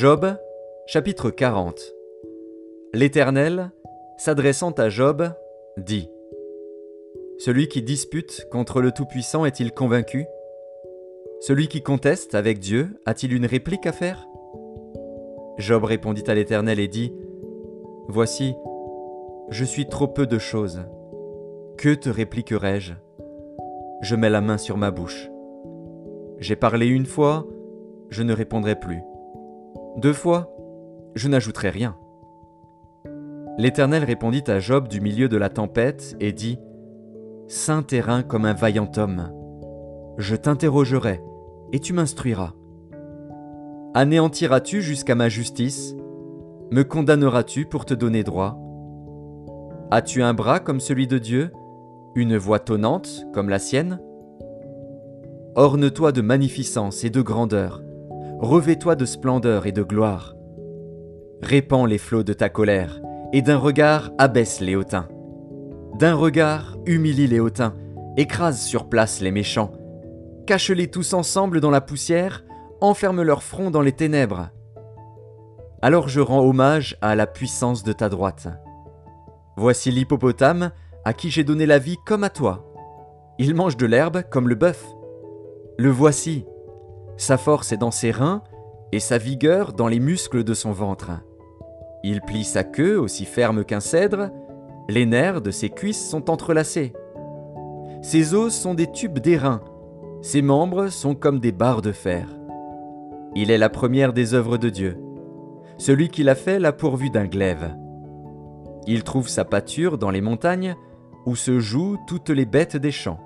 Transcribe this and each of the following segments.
Job, chapitre 40 L'Éternel, s'adressant à Job, dit Celui qui dispute contre le Tout-Puissant est-il convaincu? Celui qui conteste avec Dieu a-t-il une réplique à faire? Job répondit à l'Éternel et dit Voici, je suis trop peu de choses. Que te répliquerai-je? Je mets la main sur ma bouche. J'ai parlé une fois, je ne répondrai plus. Deux fois, je n'ajouterai rien. L'Éternel répondit à Job du milieu de la tempête et dit, Saint terrain comme un vaillant homme, je t'interrogerai et tu m'instruiras. Anéantiras-tu jusqu'à ma justice? Me condamneras-tu pour te donner droit? As-tu un bras comme celui de Dieu? Une voix tonnante comme la sienne? Orne-toi de magnificence et de grandeur, revêt-toi de splendeur et de gloire. Répands les flots de ta colère, et d'un regard abaisse les hautains. D'un regard humilie les hautains, écrase sur place les méchants. Cache-les tous ensemble dans la poussière, enferme leur front dans les ténèbres. Alors je rends hommage à la puissance de ta droite. Voici l'hippopotame à qui j'ai donné la vie comme à toi. Il mange de l'herbe comme le bœuf. Le voici. Sa force est dans ses reins et sa vigueur dans les muscles de son ventre. Il plie sa queue aussi ferme qu'un cèdre, les nerfs de ses cuisses sont entrelacés. Ses os sont des tubes d'airain, ses membres sont comme des barres de fer. Il est la première des œuvres de Dieu. Celui qui l'a fait l'a pourvu d'un glaive. Il trouve sa pâture dans les montagnes où se jouent toutes les bêtes des champs.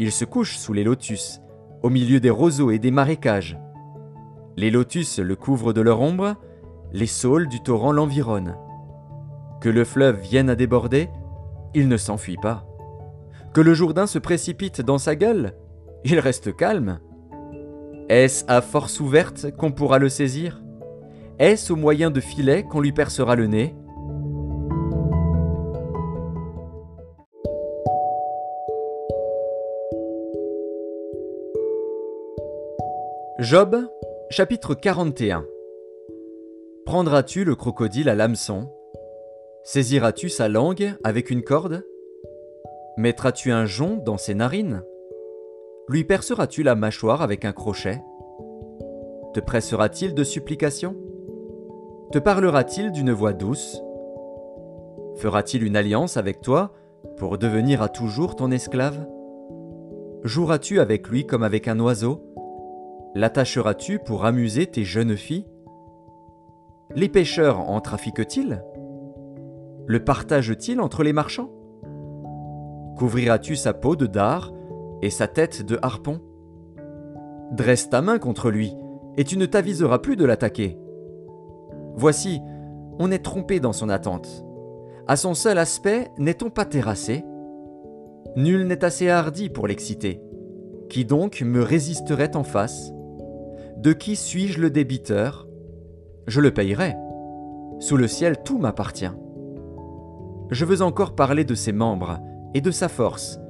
Il se couche sous les lotus, au milieu des roseaux et des marécages. Les lotus le couvrent de leur ombre, les saules du torrent l'environnent. Que le fleuve vienne à déborder, il ne s'enfuit pas. Que le Jourdain se précipite dans sa gueule, il reste calme. Est-ce à force ouverte qu'on pourra le saisir? Est-ce au moyen de filets qu'on lui percera le nez? Job, chapitre 41 Prendras-tu le crocodile à l'hameçon? Saisiras-tu sa langue avec une corde? Mettras-tu un jonc dans ses narines? Lui perceras-tu la mâchoire avec un crochet? Te pressera-t-il de supplications? Te parlera-t-il d'une voix douce? Fera-t-il une alliance avec toi pour devenir à toujours ton esclave? Joueras-tu avec lui comme avec un oiseau? L'attacheras-tu pour amuser tes jeunes filles? Les pêcheurs en trafiquent-ils? Le partagent-ils entre les marchands? Couvriras-tu sa peau de dard et sa tête de harpon? Dresse ta main contre lui, et tu ne t'aviseras plus de l'attaquer. Voici, on est trompé dans son attente. À son seul aspect, n'est-on pas terrassé? Nul n'est assez hardi pour l'exciter. Qui donc me résisterait en face? De qui suis-je le débiteur? Je le payerai. Sous le ciel, tout m'appartient. Je veux encore parler de ses membres, et de sa force,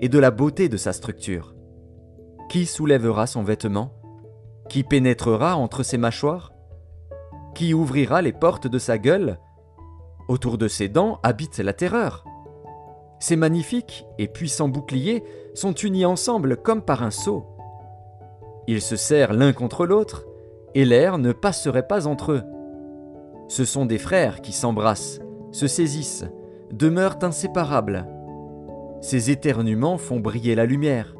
et de la beauté de sa structure. Qui soulèvera son vêtement? Qui pénétrera entre ses mâchoires? Qui ouvrira les portes de sa gueule? Autour de ses dents habite la terreur. Ces magnifiques et puissants boucliers sont unis ensemble comme par un sceau. Ils se serrent l'un contre l'autre, et l'air ne passerait pas entre eux. Ce sont des frères qui s'embrassent, se saisissent, demeurent inséparables. Ces éternuements font briller la lumière.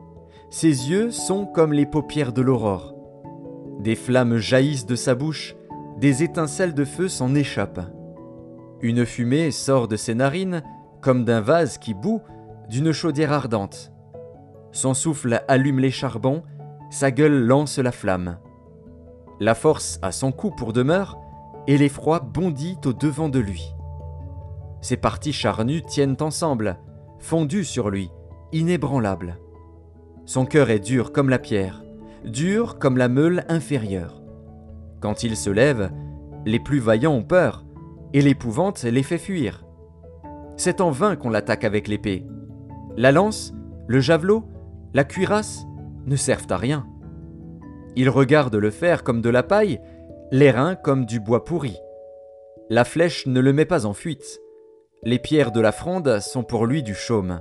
Ses yeux sont comme les paupières de l'aurore. Des flammes jaillissent de sa bouche, des étincelles de feu s'en échappent. Une fumée sort de ses narines, comme d'un vase qui bout d'une chaudière ardente. Son souffle allume les charbons, sa gueule lance la flamme. La force a son cou pour demeure, et l'effroi bondit au devant de lui. Ses parties charnues tiennent ensemble, fondues sur lui, inébranlables. Son cœur est dur comme la pierre, dur comme la meule inférieure. Quand il se lève, les plus vaillants ont peur, et l'épouvante les fait fuir. C'est en vain qu'on l'attaque avec l'épée. La lance, le javelot, la cuirasse, ne servent à rien. Il regarde le fer comme de la paille, l'airain comme du bois pourri. La flèche ne le met pas en fuite. Les pierres de la fronde sont pour lui du chaume.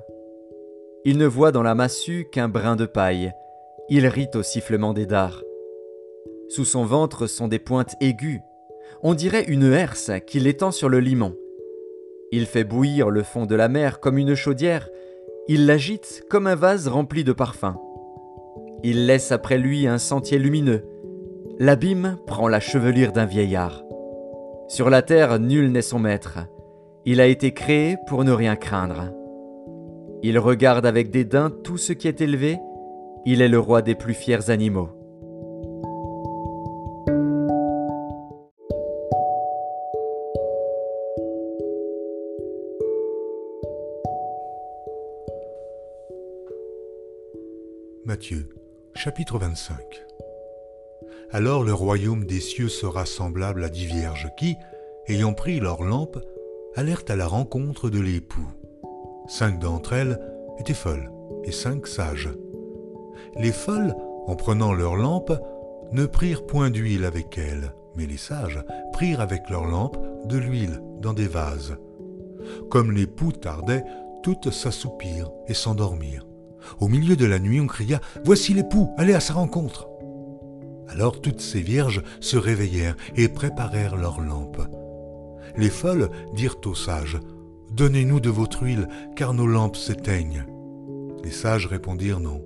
Il ne voit dans la massue qu'un brin de paille. Il rit au sifflement des dards. Sous son ventre sont des pointes aiguës. On dirait une herse qu'il étend sur le limon. Il fait bouillir le fond de la mer comme une chaudière. Il l'agite comme un vase rempli de parfums. Il laisse après lui un sentier lumineux. L'abîme prend la chevelure d'un vieillard. Sur la terre, nul n'est son maître. Il a été créé pour ne rien craindre. Il regarde avec dédain tout ce qui est élevé. Il est le roi des plus fiers animaux. Chapitre 25 Alors le royaume des cieux sera semblable à dix vierges qui, ayant pris leurs lampes, allèrent à la rencontre de l'époux. Cinq d'entre elles étaient folles et cinq sages. Les folles, en prenant leurs lampes, ne prirent point d'huile avec elles, mais les sages prirent avec leurs lampes de l'huile dans des vases. Comme l'époux tardait, toutes s'assoupirent et s'endormirent. Au milieu de la nuit, on cria Voici l'époux, allez à sa rencontre. Alors toutes ces vierges se réveillèrent et préparèrent leurs lampes. Les folles dirent aux sages Donnez-nous de votre huile, car nos lampes s'éteignent. Les sages répondirent Non,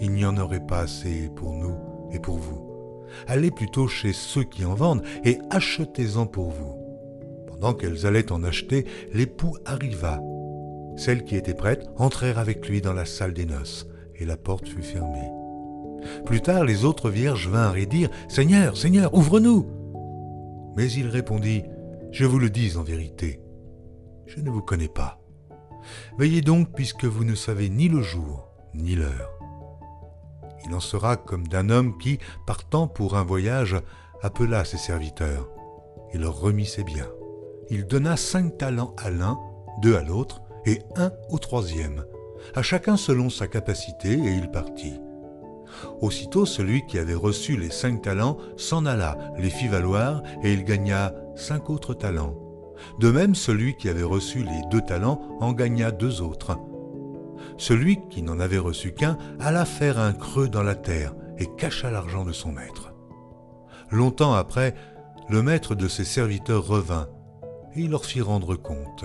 il n'y en aurait pas assez pour nous et pour vous. Allez plutôt chez ceux qui en vendent et achetez-en pour vous. Pendant qu'elles allaient en acheter, l'époux arriva. Celles qui étaient prêtes entrèrent avec lui dans la salle des noces, et la porte fut fermée. Plus tard, les autres vierges vinrent et dirent Seigneur, Seigneur, ouvre-nous Mais il répondit Je vous le dis en vérité, je ne vous connais pas. Veillez donc, puisque vous ne savez ni le jour, ni l'heure. Il en sera comme d'un homme qui, partant pour un voyage, appela ses serviteurs et leur remit ses biens. Il donna cinq talents à l'un, deux à l'autre, et un au troisième, à chacun selon sa capacité, et il partit. Aussitôt celui qui avait reçu les cinq talents s'en alla, les fit valoir, et il gagna cinq autres talents. De même celui qui avait reçu les deux talents en gagna deux autres. Celui qui n'en avait reçu qu'un alla faire un creux dans la terre et cacha l'argent de son maître. Longtemps après, le maître de ses serviteurs revint, et il leur fit rendre compte.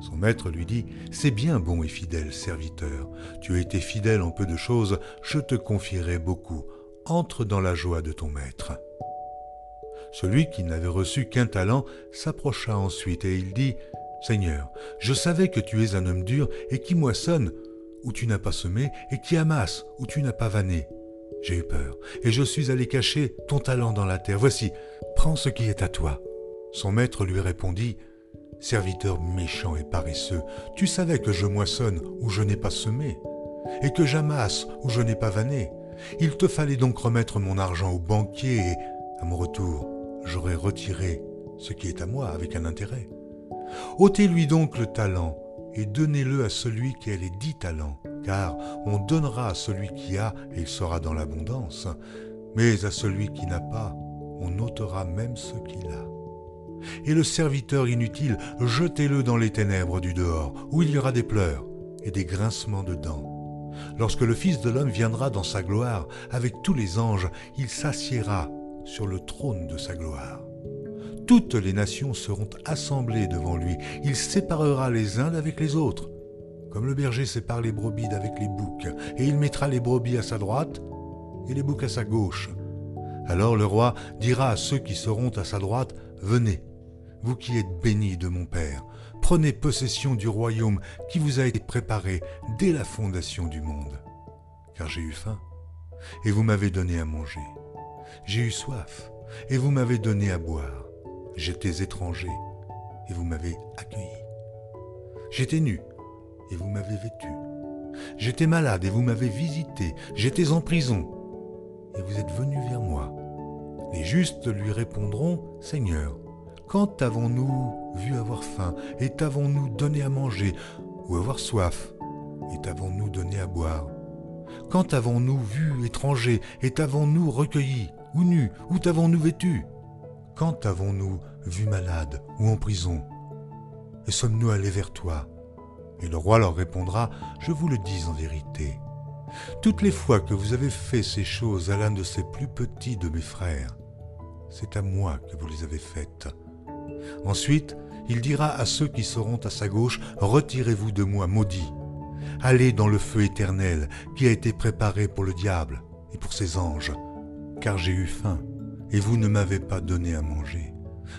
Son maître lui dit, C'est bien bon et fidèle serviteur, tu as été fidèle en peu de choses, je te confierai beaucoup, entre dans la joie de ton maître. Celui qui n'avait reçu qu'un talent s'approcha ensuite et il dit, Seigneur, je savais que tu es un homme dur et qui moissonne où tu n'as pas semé et qui amasse où tu n'as pas vanné. J'ai eu peur, et je suis allé cacher ton talent dans la terre. Voici, prends ce qui est à toi. Son maître lui répondit, Serviteur méchant et paresseux, tu savais que je moissonne où je n'ai pas semé, et que j'amasse où je n'ai pas vanné. Il te fallait donc remettre mon argent au banquier, et, à mon retour, j'aurais retiré ce qui est à moi avec un intérêt. ôtez-lui donc le talent, et donnez-le à celui qui a les dix talents, car on donnera à celui qui a, et il sera dans l'abondance, mais à celui qui n'a pas, on ôtera même ce qu'il a. Et le serviteur inutile, jetez-le dans les ténèbres du dehors, où il y aura des pleurs et des grincements de dents. Lorsque le Fils de l'homme viendra dans sa gloire, avec tous les anges, il s'assiera sur le trône de sa gloire. Toutes les nations seront assemblées devant lui, il séparera les uns d'avec les autres, comme le berger sépare les brebis d'avec les boucs, et il mettra les brebis à sa droite et les boucs à sa gauche. Alors le roi dira à ceux qui seront à sa droite, Venez, vous qui êtes bénis de mon Père, prenez possession du royaume qui vous a été préparé dès la fondation du monde. Car j'ai eu faim, et vous m'avez donné à manger. J'ai eu soif, et vous m'avez donné à boire. J'étais étranger, et vous m'avez accueilli. J'étais nu, et vous m'avez vêtu. J'étais malade, et vous m'avez visité. J'étais en prison, et vous êtes venu vers moi. Les justes lui répondront, Seigneur, quand avons-nous vu avoir faim, et t'avons-nous donné à manger, ou avoir soif, et t'avons-nous donné à boire? Quand avons-nous vu étranger, et t'avons-nous recueilli, ou nu, ou t'avons-nous vêtu? Quand avons-nous vu malade, ou en prison? Et sommes-nous allés vers toi? Et le roi leur répondra, Je vous le dis en vérité, toutes les fois que vous avez fait ces choses à l'un de ces plus petits de mes frères, c'est à moi que vous les avez faites. Ensuite, il dira à ceux qui seront à sa gauche, Retirez-vous de moi, maudits. Allez dans le feu éternel qui a été préparé pour le diable et pour ses anges, car j'ai eu faim, et vous ne m'avez pas donné à manger.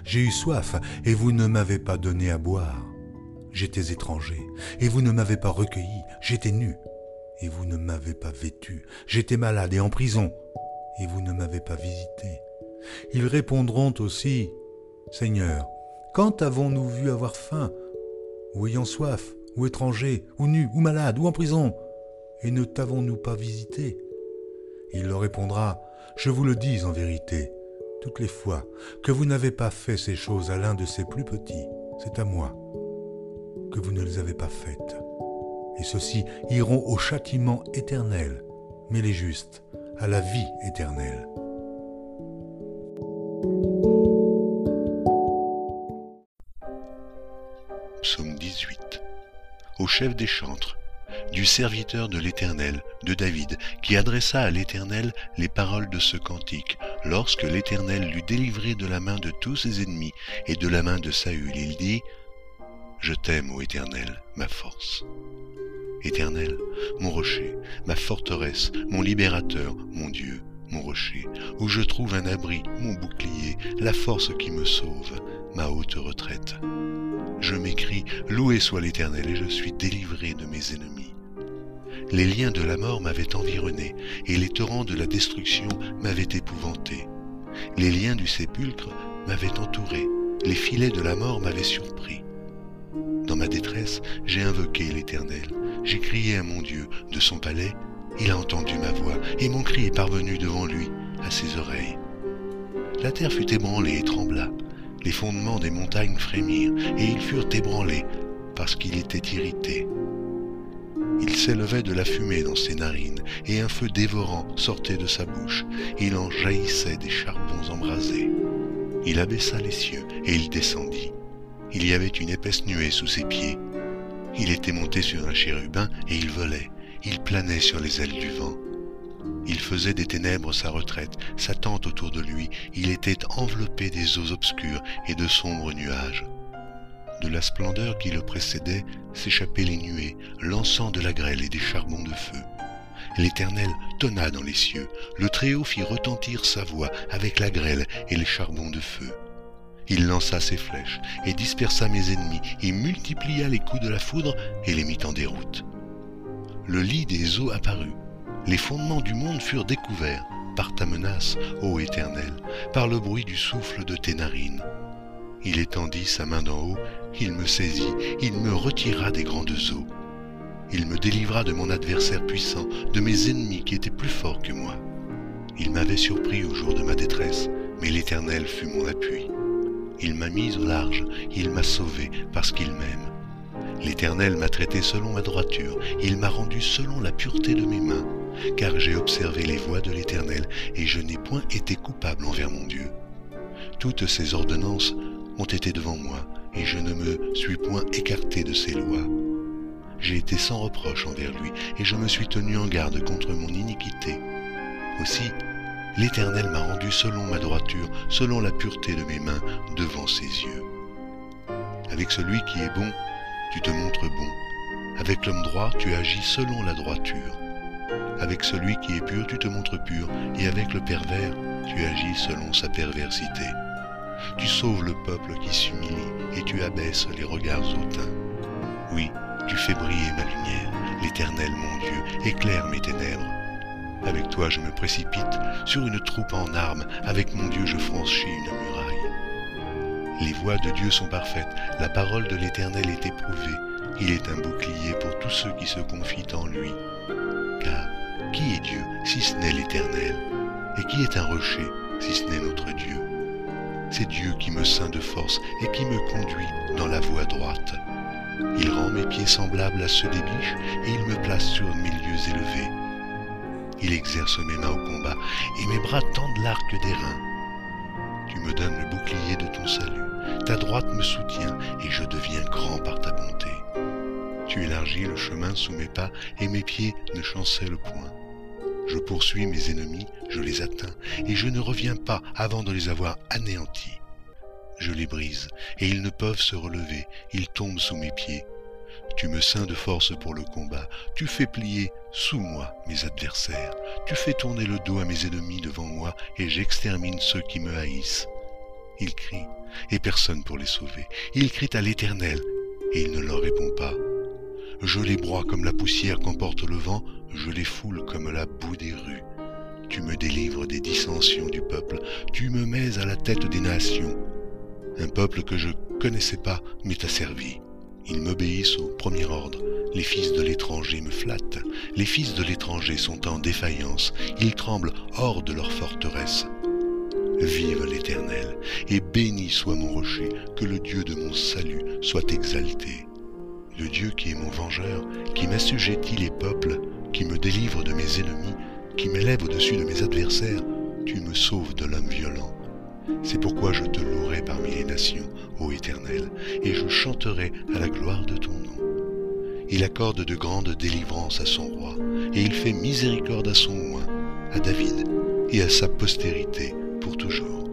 J'ai eu soif, et vous ne m'avez pas donné à boire. J'étais étranger, et vous ne m'avez pas recueilli. J'étais nu, et vous ne m'avez pas vêtu. J'étais malade et en prison, et vous ne m'avez pas visité. Ils répondront aussi, Seigneur, quand avons-nous vu avoir faim, ou ayant soif, ou étranger, ou nu, ou malade, ou en prison, et ne t'avons-nous pas visité? Il leur répondra, Je vous le dis en vérité, toutes les fois que vous n'avez pas fait ces choses à l'un de ces plus petits, c'est à moi que vous ne les avez pas faites. Et ceux-ci iront au châtiment éternel, mais les justes à la vie éternelle. Au chef des chantres, du serviteur de l'Éternel, de David, qui adressa à l'Éternel les paroles de ce cantique, lorsque l'Éternel l'eut délivré de la main de tous ses ennemis et de la main de Saül. Il dit, Je t'aime, ô Éternel, ma force. Éternel, mon rocher, ma forteresse, mon libérateur, mon Dieu, mon rocher, où je trouve un abri, mon bouclier, la force qui me sauve, ma haute retraite. Je m'écris, loué soit l'Éternel, et je suis délivré de mes ennemis. Les liens de la mort m'avaient environné, et les torrents de la destruction m'avaient épouvanté. Les liens du sépulcre m'avaient entouré, les filets de la mort m'avaient surpris. Dans ma détresse, j'ai invoqué l'Éternel, j'ai crié à mon Dieu de son palais, il a entendu ma voix, et mon cri est parvenu devant lui, à ses oreilles. La terre fut ébranlée et trembla, les fondements des montagnes frémirent, et ils furent ébranlés, parce qu'il était irrité. Il s'élevait de la fumée dans ses narines, et un feu dévorant sortait de sa bouche. Il en jaillissait des charbons embrasés. Il abaissa les cieux, et il descendit. Il y avait une épaisse nuée sous ses pieds. Il était monté sur un chérubin, et il volait. Il planait sur les ailes du vent. Il faisait des ténèbres sa retraite, sa tente autour de lui, il était enveloppé des eaux obscures et de sombres nuages. De la splendeur qui le précédait s'échappaient les nuées, lançant de la grêle et des charbons de feu. L'Éternel tonna dans les cieux, le Très-Haut fit retentir sa voix avec la grêle et les charbons de feu. Il lança ses flèches et dispersa mes ennemis, et multiplia les coups de la foudre et les mit en déroute le lit des eaux apparut. Les fondements du monde furent découverts par ta menace, ô Éternel, par le bruit du souffle de tes narines. Il étendit sa main d'en haut, il me saisit, il me retira des grandes eaux. Il me délivra de mon adversaire puissant, de mes ennemis qui étaient plus forts que moi. Il m'avait surpris au jour de ma détresse, mais l'Éternel fut mon appui. Il m'a mis au large, il m'a sauvé parce qu'il m'aime. L'Éternel m'a traité selon ma droiture, il m'a rendu selon la pureté de mes mains, car j'ai observé les voies de l'Éternel, et je n'ai point été coupable envers mon Dieu. Toutes ses ordonnances ont été devant moi, et je ne me suis point écarté de ses lois. J'ai été sans reproche envers lui, et je me suis tenu en garde contre mon iniquité. Aussi, l'Éternel m'a rendu selon ma droiture, selon la pureté de mes mains, devant ses yeux. Avec celui qui est bon, tu te montres bon. Avec l'homme droit, tu agis selon la droiture. Avec celui qui est pur, tu te montres pur, et avec le pervers, tu agis selon sa perversité. Tu sauves le peuple qui s'humilie, et tu abaisses les regards hautains. Oui, tu fais briller ma lumière, l'Éternel mon Dieu, éclaire mes ténèbres. Avec toi je me précipite sur une troupe en armes, avec mon Dieu je franchis une muraille. Les voies de Dieu sont parfaites, la parole de l'Éternel est éprouvée, il est un bouclier pour tous ceux qui se confient en lui. Car qui est Dieu si ce n'est l'Éternel? Et qui est un rocher si ce n'est notre Dieu? C'est Dieu qui me ceint de force et qui me conduit dans la voie droite. Il rend mes pieds semblables à ceux des biches et il me place sur milieux élevés. Il exerce mes mains au combat et mes bras tendent l'arc des reins. Tu me donnes le bouclier de ton salut, ta droite me soutient et je deviens grand par ta bonté. Tu élargis le chemin sous mes pas et mes pieds ne chancellent point. Je poursuis mes ennemis, je les atteins, et je ne reviens pas avant de les avoir anéantis. Je les brise, et ils ne peuvent se relever, ils tombent sous mes pieds. Tu me ceins de force pour le combat, tu fais plier sous moi mes adversaires, tu fais tourner le dos à mes ennemis devant moi, et j'extermine ceux qui me haïssent. Ils crient, et personne pour les sauver. Ils crient à l'Éternel, et il ne leur répond pas. Je les broie comme la poussière qu'emporte le vent, je les foule comme la boue des rues. Tu me délivres des dissensions du peuple, tu me mets à la tête des nations. Un peuple que je connaissais pas m'est asservi. Ils m'obéissent au premier ordre. Les fils de l'étranger me flattent. Les fils de l'étranger sont en défaillance. Ils tremblent hors de leur forteresse. Vive l'Éternel, et béni soit mon rocher, que le Dieu de mon salut soit exalté le Dieu qui est mon vengeur, qui m'assujettit les peuples, qui me délivre de mes ennemis, qui m'élève au-dessus de mes adversaires, tu me sauves de l'homme violent. C'est pourquoi je te louerai parmi les nations, ô Éternel, et je chanterai à la gloire de ton nom. Il accorde de grandes délivrances à son roi, et il fait miséricorde à son oint, à David et à sa postérité toujours.